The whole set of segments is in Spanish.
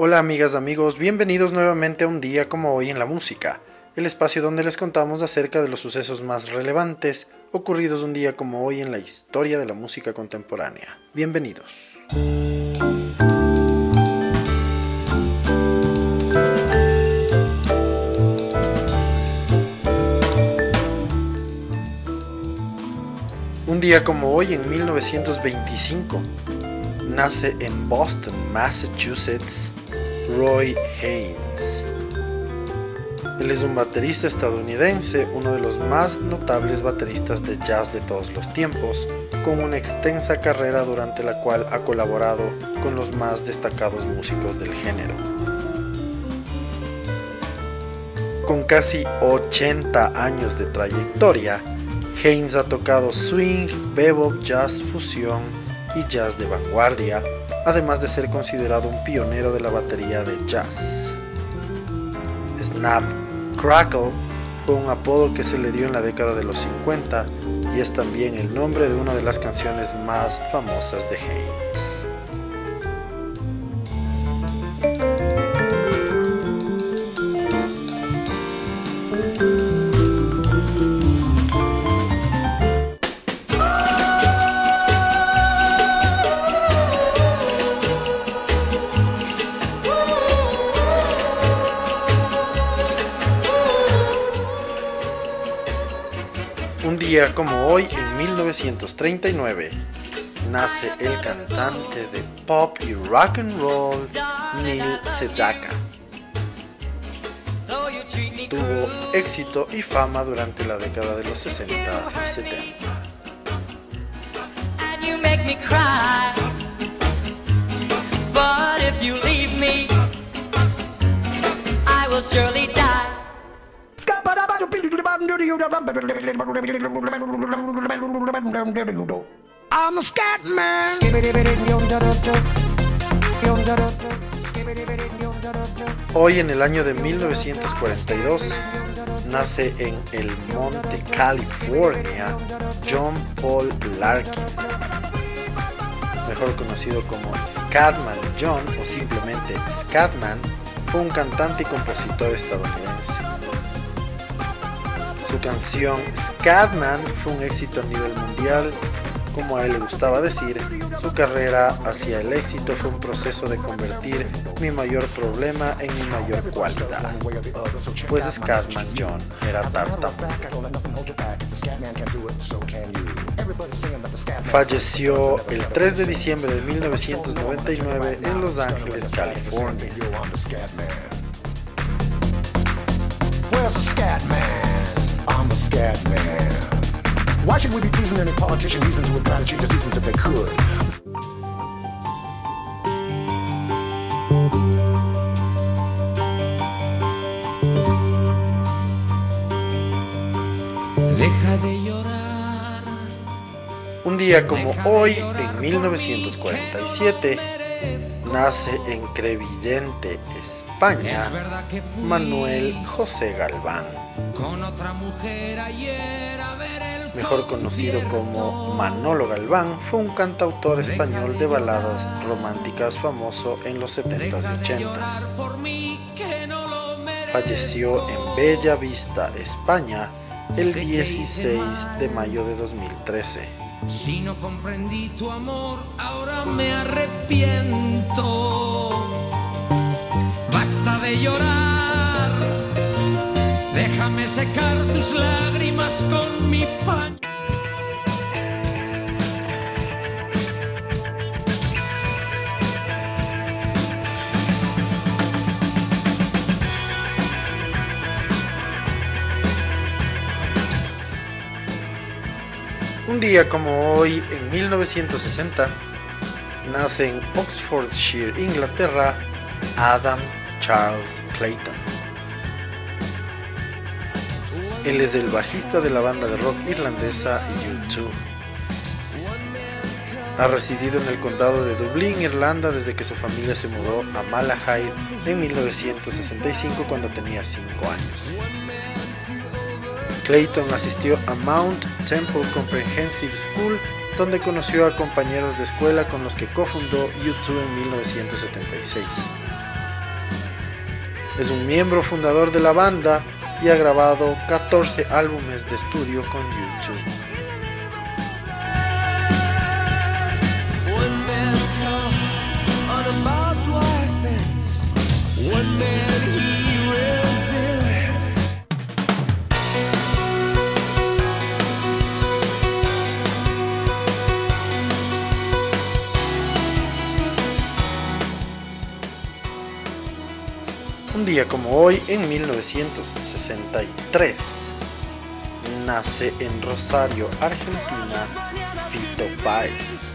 Hola amigas, amigos, bienvenidos nuevamente a un día como hoy en la música, el espacio donde les contamos acerca de los sucesos más relevantes ocurridos un día como hoy en la historia de la música contemporánea. Bienvenidos. Un día como hoy en 1925 nace en Boston, Massachusetts, Roy Haynes. Él es un baterista estadounidense, uno de los más notables bateristas de jazz de todos los tiempos, con una extensa carrera durante la cual ha colaborado con los más destacados músicos del género. Con casi 80 años de trayectoria, Haynes ha tocado swing, bebop, jazz, fusión y jazz de vanguardia, además de ser considerado un pionero de la batería de jazz. Snap Crackle fue un apodo que se le dio en la década de los 50 y es también el nombre de una de las canciones más famosas de Haynes. Como hoy, en 1939, nace el cantante de pop y rock and roll Neil Sedaka. Tuvo éxito y fama durante la década de los 60 y 70. Hoy en el año de 1942 nace en el Monte California John Paul Larkin, mejor conocido como Scatman John o simplemente Scatman, fue un cantante y compositor estadounidense. Su canción Scatman fue un éxito a nivel mundial. Como a él le gustaba decir, su carrera hacia el éxito fue un proceso de convertir mi mayor problema en mi mayor cualidad. Pues Scatman John era tartamudo. Falleció el 3 de diciembre de 1999 en Los Ángeles, California. I'm a scat man. Why should we be pleasing any politician reasons would try to change the seasons if they could? Deja de llorar. Un día como hoy, en 1947, nace en Crevillente, España, Manuel José Galván mejor conocido como Manolo Galván, fue un cantautor español de baladas románticas famoso en los 70s y 80s. Falleció en Bella Vista, España, el 16 de mayo de 2013. Si no comprendí tu amor, ahora me arrepiento. Basta de llorar Déjame secar tus lágrimas con mi pan. Un día como hoy, en 1960, nace en Oxfordshire, Inglaterra, Adam Charles Clayton. Él es el bajista de la banda de rock irlandesa U2. Ha residido en el condado de Dublín, Irlanda, desde que su familia se mudó a Malahide en 1965 cuando tenía 5 años. Clayton asistió a Mount Temple Comprehensive School, donde conoció a compañeros de escuela con los que cofundó U2 en 1976. Es un miembro fundador de la banda y ha grabado 14 álbumes de estudio con YouTube. Día como hoy, en 1963, nace en Rosario, Argentina, Fito Páez.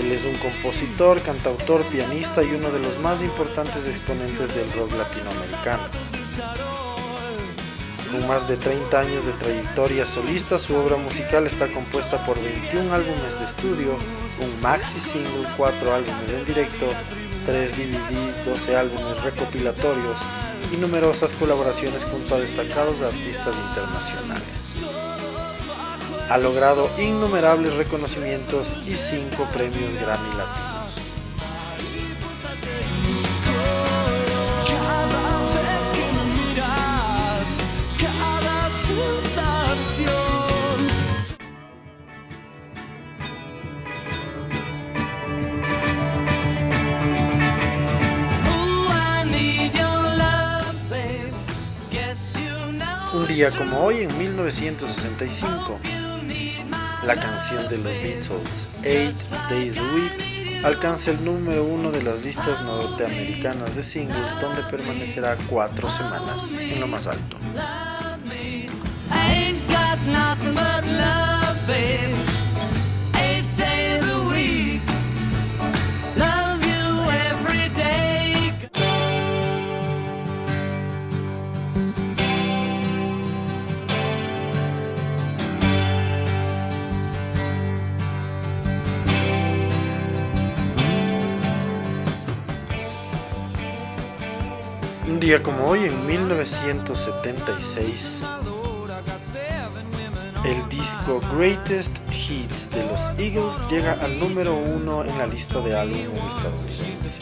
Él es un compositor, cantautor, pianista y uno de los más importantes exponentes del rock latinoamericano. Con más de 30 años de trayectoria solista, su obra musical está compuesta por 21 álbumes de estudio, un maxi single, 4 álbumes en directo, 3 DVDs, 12 álbumes recopilatorios y numerosas colaboraciones junto a destacados artistas internacionales. Ha logrado innumerables reconocimientos y 5 premios Grammy Latinos. Día como hoy, en 1965, la canción de los Beatles, Eight Days a Week, alcanza el número uno de las listas norteamericanas de singles, donde permanecerá cuatro semanas en lo más alto. Día como hoy, en 1976, el disco Greatest Hits de los Eagles llega al número uno en la lista de álbumes estadounidense.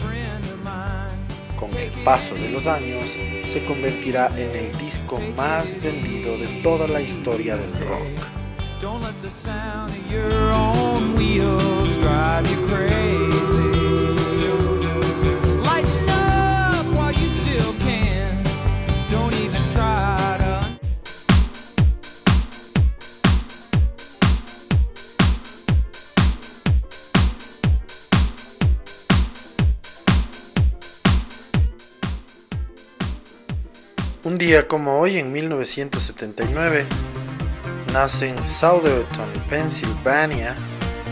Con el paso de los años, se convertirá en el disco más vendido de toda la historia del rock. Como hoy, en 1979, nace en Southerton, Pennsylvania,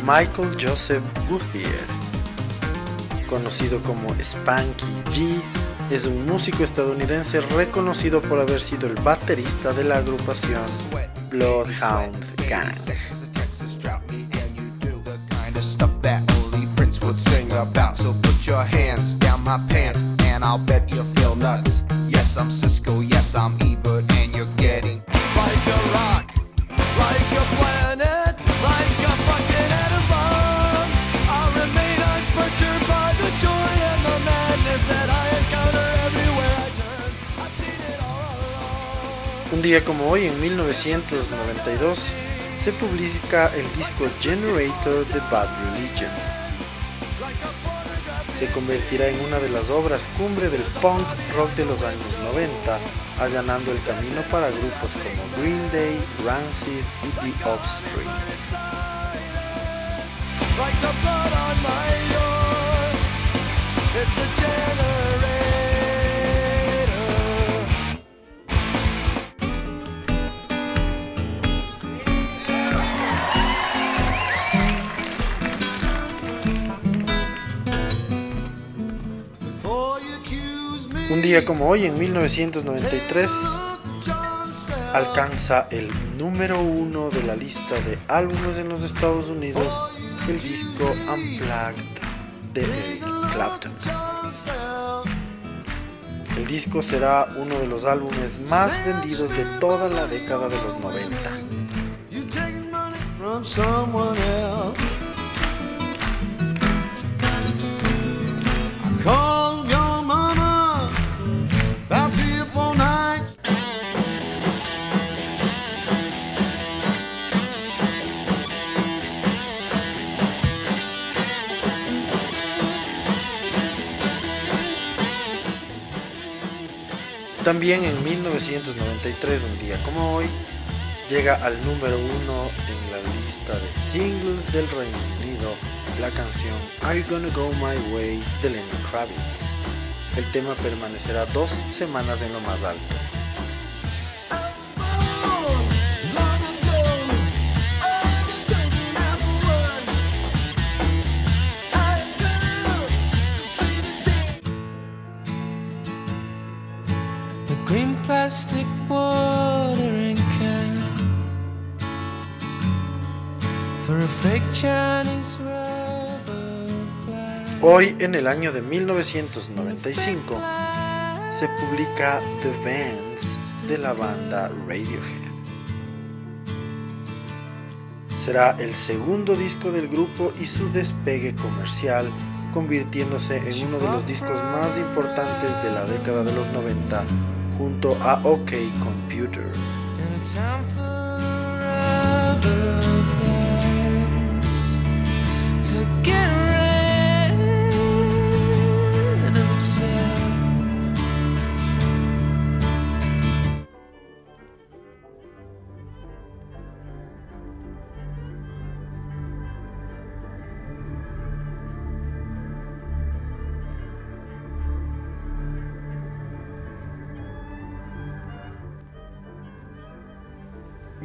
Michael Joseph Guthier, conocido como Spanky G, es un músico estadounidense reconocido por haber sido el baterista de la agrupación Bloodhound Gang. Un día como hoy, en 1992, se publica el disco Generator de Bad Religion. Se convertirá en una de las obras cumbre del punk rock de los años 90, allanando el camino para grupos como Green Day, Rancid y The Offspring. Día como hoy, en 1993, alcanza el número uno de la lista de álbumes en los Estados Unidos el disco Unplugged de Eric Clapton. El disco será uno de los álbumes más vendidos de toda la década de los 90. También en 1993, un día como hoy, llega al número uno en la lista de singles del Reino Unido la canción Are You Gonna Go My Way de Lenny Kravitz. El tema permanecerá dos semanas en lo más alto. Hoy, en el año de 1995, se publica The Vans de la banda Radiohead. Será el segundo disco del grupo y su despegue comercial, convirtiéndose en uno de los discos más importantes de la década de los 90, junto a OK Computer.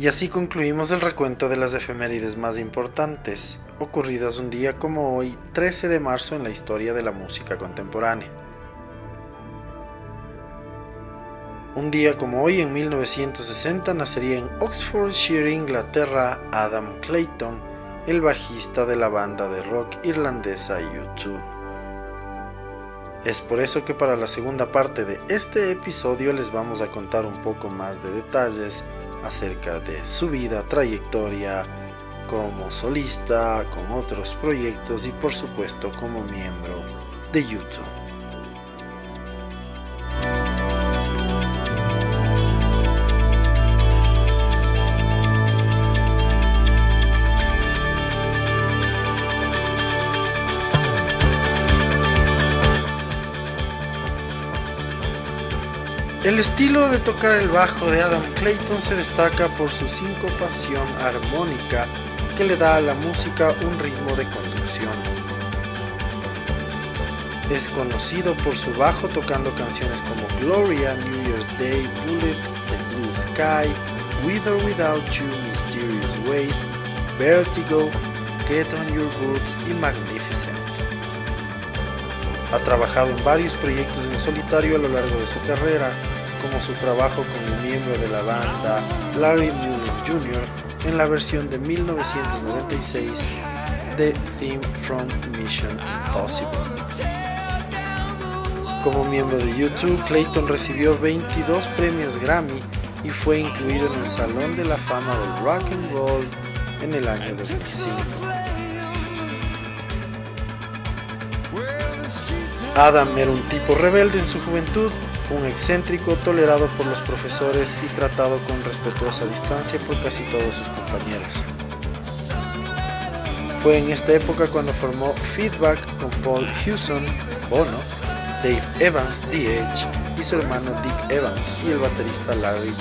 Y así concluimos el recuento de las efemérides más importantes, ocurridas un día como hoy, 13 de marzo en la historia de la música contemporánea. Un día como hoy, en 1960, nacería en Oxfordshire, Inglaterra, Adam Clayton, el bajista de la banda de rock irlandesa U2. Es por eso que para la segunda parte de este episodio les vamos a contar un poco más de detalles acerca de su vida, trayectoria como solista, con otros proyectos y por supuesto como miembro de YouTube. El estilo de tocar el bajo de Adam Clayton se destaca por su sincopación armónica que le da a la música un ritmo de conducción. Es conocido por su bajo tocando canciones como Gloria, New Year's Day, Bullet, The Blue Sky, With or Without You, Mysterious Ways, Vertigo, Get on Your Boots y Magnificent. Ha trabajado en varios proyectos en solitario a lo largo de su carrera, como su trabajo el miembro de la banda Larry Mullen Jr. en la versión de 1996 de Theme from Mission Impossible. Como miembro de YouTube, Clayton recibió 22 premios Grammy y fue incluido en el Salón de la Fama del Rock and Roll en el año 2005. Adam era un tipo rebelde en su juventud, un excéntrico tolerado por los profesores y tratado con respetuosa distancia por casi todos sus compañeros. Fue en esta época cuando formó Feedback con Paul Hewson, Bono, Dave Evans, The Edge y su hermano Dick Evans y el baterista Larry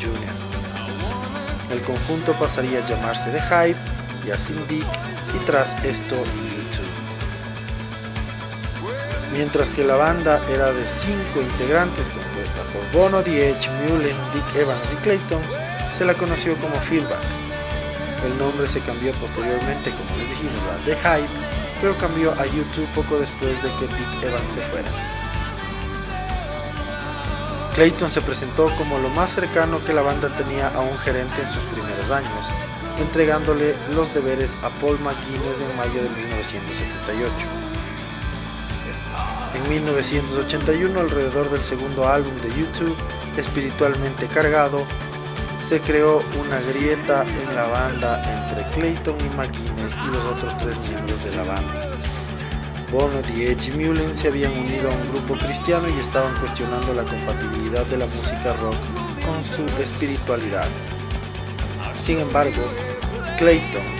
Jr. El conjunto pasaría a llamarse The Hype y a Sin Dick y tras esto. Mientras que la banda era de cinco integrantes compuesta por Bono, The Edge, Mullen, Dick Evans y Clayton, se la conoció como Feedback. El nombre se cambió posteriormente, como les dijimos, a The Hype, pero cambió a YouTube poco después de que Dick Evans se fuera. Clayton se presentó como lo más cercano que la banda tenía a un gerente en sus primeros años, entregándole los deberes a Paul McGuinness en mayo de 1978. En 1981, alrededor del segundo álbum de YouTube, Espiritualmente Cargado, se creó una grieta en la banda entre Clayton y McGuinness y los otros tres miembros de la banda. Bono, The Edge y Mullen se habían unido a un grupo cristiano y estaban cuestionando la compatibilidad de la música rock con su espiritualidad. Sin embargo, Clayton,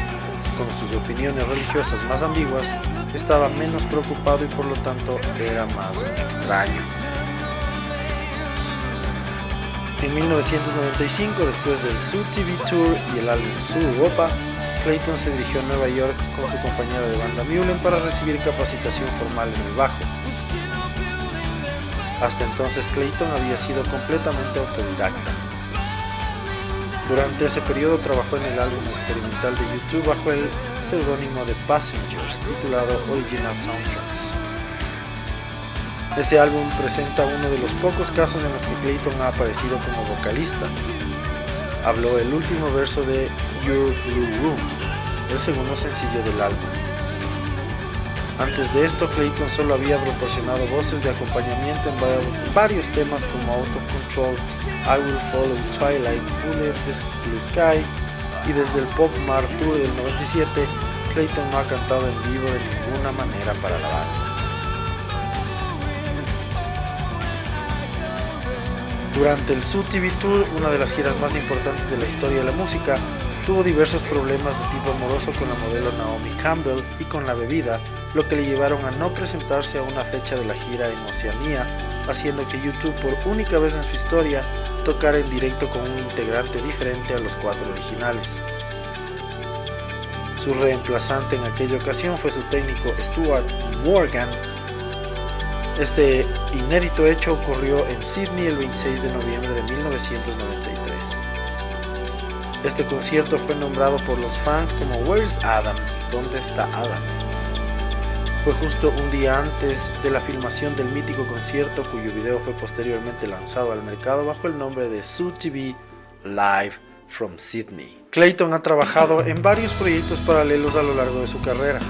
con sus opiniones religiosas más ambiguas, estaba menos preocupado y por lo tanto era más extraño. En 1995, después del Su TV Tour y el álbum Su Europa, Clayton se dirigió a Nueva York con su compañero de banda Mullen para recibir capacitación formal en el bajo. Hasta entonces Clayton había sido completamente autodidacta. Durante ese periodo trabajó en el álbum experimental de YouTube bajo el seudónimo de Passengers, titulado Original Soundtracks. Ese álbum presenta uno de los pocos casos en los que Clayton ha aparecido como vocalista. Habló el último verso de Your Blue Room, el segundo sencillo del álbum. Antes de esto, Clayton solo había proporcionado voces de acompañamiento en varios temas como Out of Control, I Will Follow Twilight, Bullet, Blue Sky y desde el Pop Mar Tour del 97, Clayton no ha cantado en vivo de ninguna manera para la banda. Durante el Su TV Tour, una de las giras más importantes de la historia de la música, tuvo diversos problemas de tipo amoroso con la modelo Naomi Campbell y con la bebida, lo que le llevaron a no presentarse a una fecha de la gira en Oceanía, haciendo que YouTube por única vez en su historia tocara en directo con un integrante diferente a los cuatro originales. Su reemplazante en aquella ocasión fue su técnico Stuart Morgan. Este inédito hecho ocurrió en Sydney el 26 de noviembre de 1993. Este concierto fue nombrado por los fans como Where's Adam? ¿Dónde está Adam? Fue justo un día antes de la filmación del mítico concierto cuyo video fue posteriormente lanzado al mercado bajo el nombre de Su TV Live from Sydney. Clayton ha trabajado en varios proyectos paralelos a lo largo de su carrera.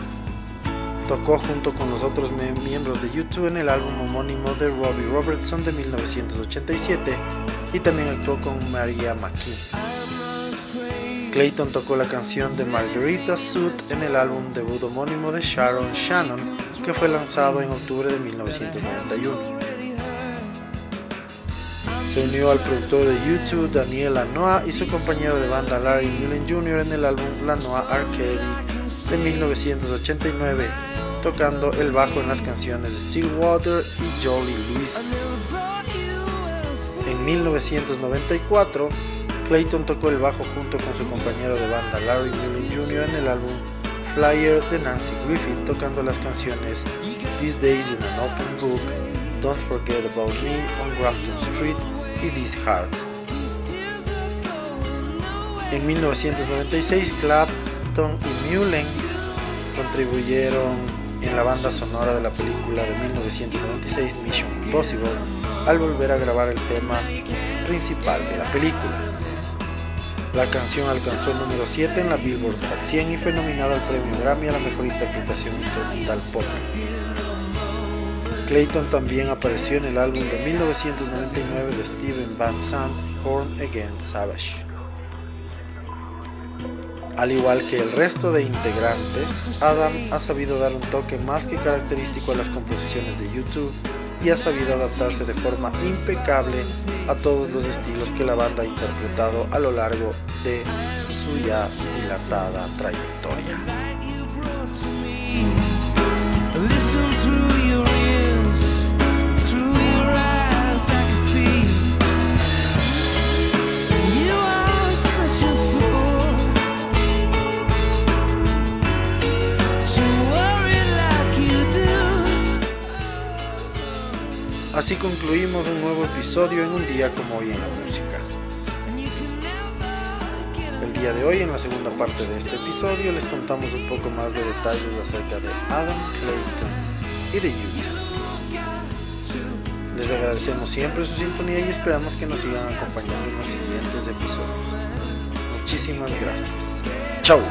Tocó junto con los otros miembros de YouTube en el álbum homónimo de Robbie Robertson de 1987 y también actuó con Maria McKee. Clayton tocó la canción de Margarita Suit en el álbum debut homónimo de Sharon Shannon, que fue lanzado en octubre de 1991. Se unió al productor de YouTube Daniel Lanois y su compañero de banda Larry Mullen Jr. en el álbum Lanois Arcade de 1989, tocando el bajo en las canciones Stillwater y Jolly Louise. En 1994, Clayton tocó el bajo junto con su compañero de banda Larry Mullen Jr. en el álbum Flyer de Nancy Griffith, tocando las canciones These Days in an Open Book, Don't Forget About Me on Grafton Street y This Heart. En 1996, Clapton y Mullen contribuyeron en la banda sonora de la película de 1996 Mission Impossible al volver a grabar el tema principal de la película. La canción alcanzó el número 7 en la Billboard Hot 100 y fue nominada al premio Grammy a la mejor interpretación instrumental pop. Clayton también apareció en el álbum de 1999 de Steven Van Sant, Born Again Savage. Al igual que el resto de integrantes, Adam ha sabido dar un toque más que característico a las composiciones de YouTube y ha sabido adaptarse de forma impecable a todos los estilos que la banda ha interpretado a lo largo de su ya dilatada trayectoria. Así concluimos un nuevo episodio en un día como hoy en la música. El día de hoy, en la segunda parte de este episodio, les contamos un poco más de detalles acerca de Adam Clayton y de YouTube. Les agradecemos siempre su sintonía y esperamos que nos sigan acompañando en los siguientes episodios. Muchísimas gracias. Chau.